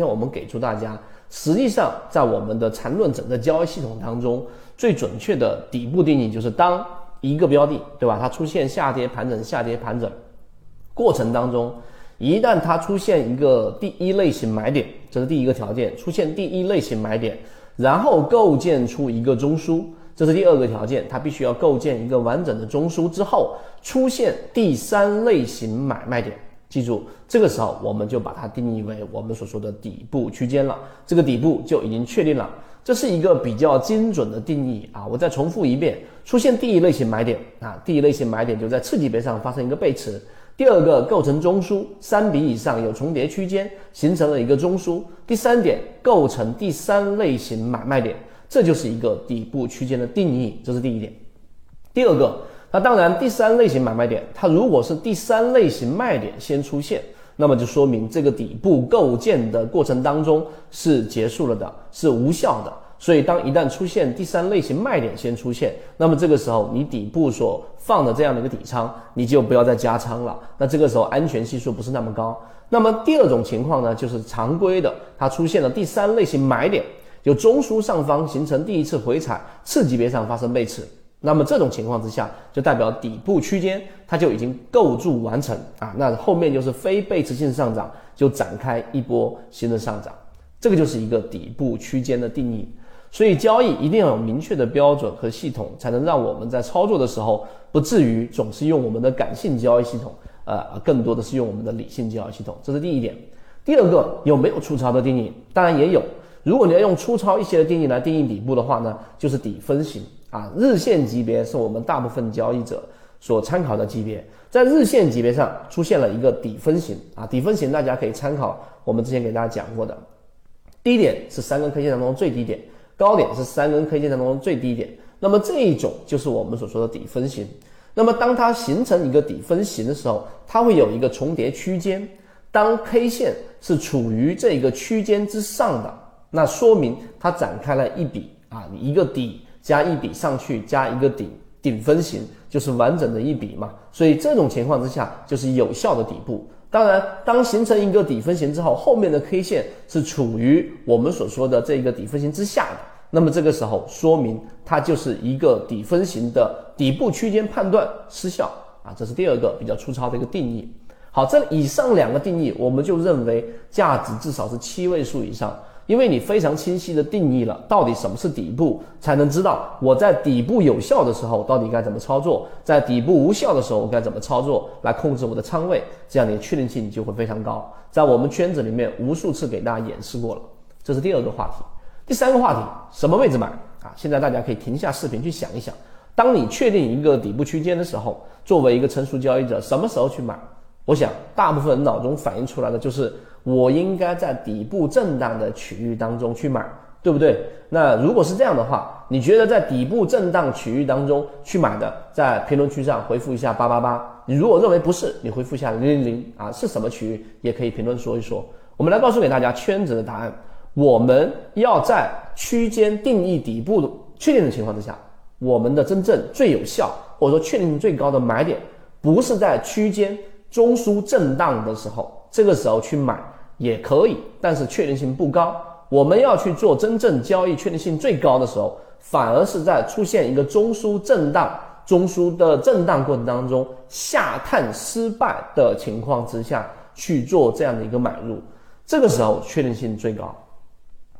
天我们给出大家，实际上在我们的缠论整个交易系统当中，最准确的底部定义就是当一个标的，对吧？它出现下跌盘整、下跌盘整过程当中，一旦它出现一个第一类型买点，这是第一个条件，出现第一类型买点，然后构建出一个中枢，这是第二个条件，它必须要构建一个完整的中枢之后，出现第三类型买卖点。记住，这个时候我们就把它定义为我们所说的底部区间了，这个底部就已经确定了，这是一个比较精准的定义啊。我再重复一遍，出现第一类型买点啊，第一类型买点就在次级别上发生一个背驰，第二个构成中枢，三笔以上有重叠区间，形成了一个中枢，第三点构成第三类型买卖点，这就是一个底部区间的定义，这是第一点。第二个。那当然，第三类型买卖点，它如果是第三类型卖点先出现，那么就说明这个底部构建的过程当中是结束了的，是无效的。所以，当一旦出现第三类型卖点先出现，那么这个时候你底部所放的这样的一个底仓，你就不要再加仓了。那这个时候安全系数不是那么高。那么第二种情况呢，就是常规的，它出现了第三类型买点，就中枢上方形成第一次回踩，次级别上发生背驰。那么这种情况之下，就代表底部区间它就已经构筑完成啊，那后面就是非背驰性上涨，就展开一波新的上涨，这个就是一个底部区间的定义。所以交易一定要有明确的标准和系统，才能让我们在操作的时候不至于总是用我们的感性交易系统，呃，更多的是用我们的理性交易系统。这是第一点。第二个，有没有粗糙的定义？当然也有。如果你要用粗糙一些的定义来定义底部的话呢，就是底分型。啊，日线级别是我们大部分交易者所参考的级别，在日线级别上出现了一个底分型啊，底分型大家可以参考我们之前给大家讲过的，低点是三根 K 线当中最低点，高点是三根 K 线当中最低点，那么这一种就是我们所说的底分型。那么当它形成一个底分型的时候，它会有一个重叠区间，当 K 线是处于这个区间之上的，那说明它展开了一笔啊，一个底。加一笔上去，加一个顶顶分型，就是完整的一笔嘛。所以这种情况之下，就是有效的底部。当然，当形成一个底分型之后，后面的 K 线是处于我们所说的这个底分型之下的，那么这个时候说明它就是一个底分型的底部区间判断失效啊。这是第二个比较粗糙的一个定义。好，这以上两个定义，我们就认为价值至少是七位数以上。因为你非常清晰的定义了到底什么是底部，才能知道我在底部有效的时候到底该怎么操作，在底部无效的时候该怎么操作来控制我的仓位，这样你的确定性就会非常高。在我们圈子里面无数次给大家演示过了，这是第二个话题。第三个话题，什么位置买啊？现在大家可以停下视频去想一想，当你确定一个底部区间的时候，作为一个成熟交易者，什么时候去买？我想大部分人脑中反映出来的就是。我应该在底部震荡的区域当中去买，对不对？那如果是这样的话，你觉得在底部震荡区域当中去买的，在评论区上回复一下八八八。你如果认为不是，你回复一下零零零啊，是什么区域也可以评论说一说。我们来告诉给大家圈子的答案。我们要在区间定义底部确定的情况之下，我们的真正最有效或者说确定性最高的买点，不是在区间中枢震荡的时候。这个时候去买也可以，但是确定性不高。我们要去做真正交易确定性最高的时候，反而是在出现一个中枢震荡、中枢的震荡过程当中下探失败的情况之下去做这样的一个买入，这个时候确定性最高。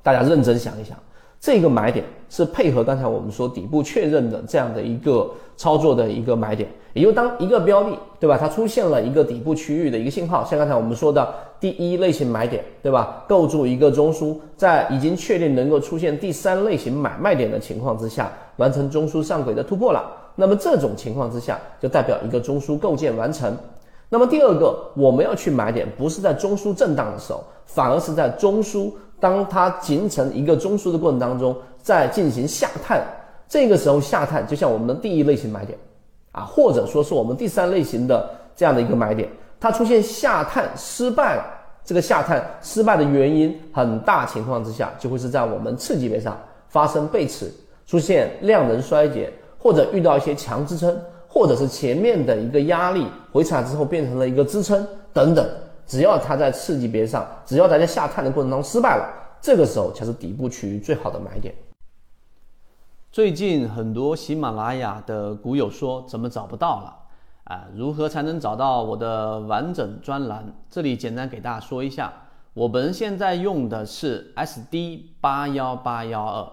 大家认真想一想。这个买点是配合刚才我们说底部确认的这样的一个操作的一个买点，也就当一个标的，对吧？它出现了一个底部区域的一个信号，像刚才我们说的第一类型买点，对吧？构筑一个中枢，在已经确定能够出现第三类型买卖点的情况之下，完成中枢上轨的突破了。那么这种情况之下，就代表一个中枢构建完成。那么第二个，我们要去买点，不是在中枢震荡的时候，反而是在中枢。当它形成一个中枢的过程当中，在进行下探，这个时候下探就像我们的第一类型买点，啊，或者说是我们第三类型的这样的一个买点，它出现下探失败，这个下探失败的原因很大情况之下，就会是在我们次级别上发生背驰，出现量能衰竭，或者遇到一些强支撑，或者是前面的一个压力回踩之后变成了一个支撑等等。只要它在次级别上，只要它在下探的过程当中失败了，这个时候才是底部区域最好的买点。最近很多喜马拉雅的股友说怎么找不到了啊？如何才能找到我的完整专栏？这里简单给大家说一下，我们现在用的是 SD 八幺八幺二。